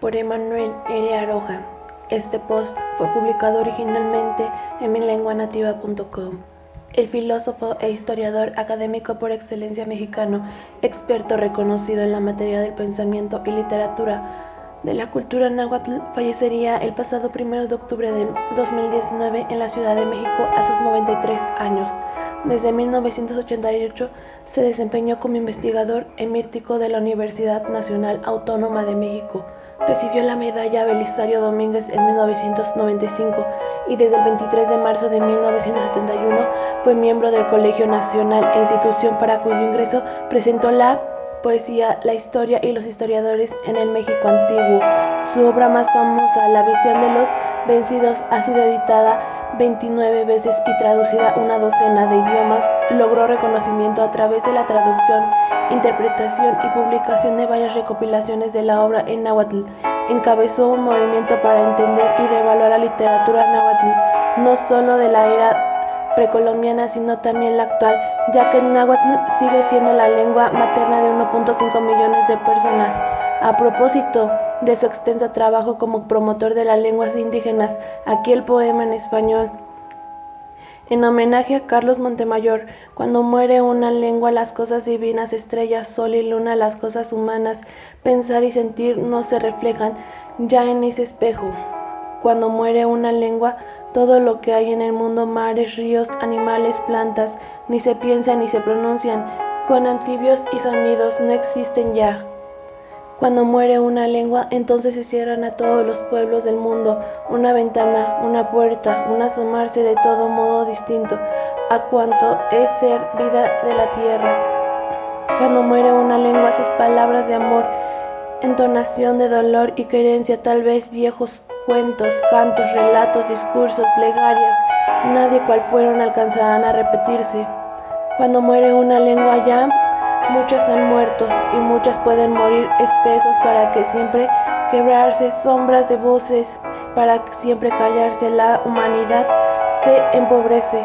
por Emanuel R. Aroja. Este post fue publicado originalmente en milenguanativa.com. El filósofo e historiador académico por excelencia mexicano, experto reconocido en la materia del pensamiento y literatura de la cultura náhuatl, fallecería el pasado 1 de octubre de 2019 en la Ciudad de México a sus 93 años. Desde 1988 se desempeñó como investigador emérito de la Universidad Nacional Autónoma de México. Recibió la medalla Belisario Domínguez en 1995 y desde el 23 de marzo de 1971 fue miembro del Colegio Nacional e institución para cuyo ingreso presentó la poesía, la historia y los historiadores en el México antiguo. Su obra más famosa, La visión de los vencidos, ha sido editada 29 veces y traducida una docena de idiomas, logró reconocimiento a través de la traducción, interpretación y publicación de varias recopilaciones de la obra en náhuatl. Encabezó un movimiento para entender y reevaluar la literatura náhuatl, no solo de la era precolombiana, sino también la actual, ya que el náhuatl sigue siendo la lengua materna de 1.5 millones de personas. A propósito de su extenso trabajo como promotor de las lenguas indígenas, aquí el poema en español. En homenaje a Carlos Montemayor, cuando muere una lengua las cosas divinas, estrellas, sol y luna, las cosas humanas, pensar y sentir no se reflejan ya en ese espejo. Cuando muere una lengua, todo lo que hay en el mundo, mares, ríos, animales, plantas, ni se piensan ni se pronuncian, con antibios y sonidos no existen ya. Cuando muere una lengua, entonces se cierran a todos los pueblos del mundo una ventana, una puerta, un asomarse de todo modo distinto a cuanto es ser vida de la tierra. Cuando muere una lengua, sus palabras de amor, entonación de dolor y querencia, tal vez viejos cuentos, cantos, relatos, discursos, plegarias, nadie cual fueron alcanzarán a repetirse. Cuando muere una lengua ya, Muchas han muerto y muchas pueden morir espejos para que siempre quebrarse sombras de voces, para que siempre callarse la humanidad se empobrece.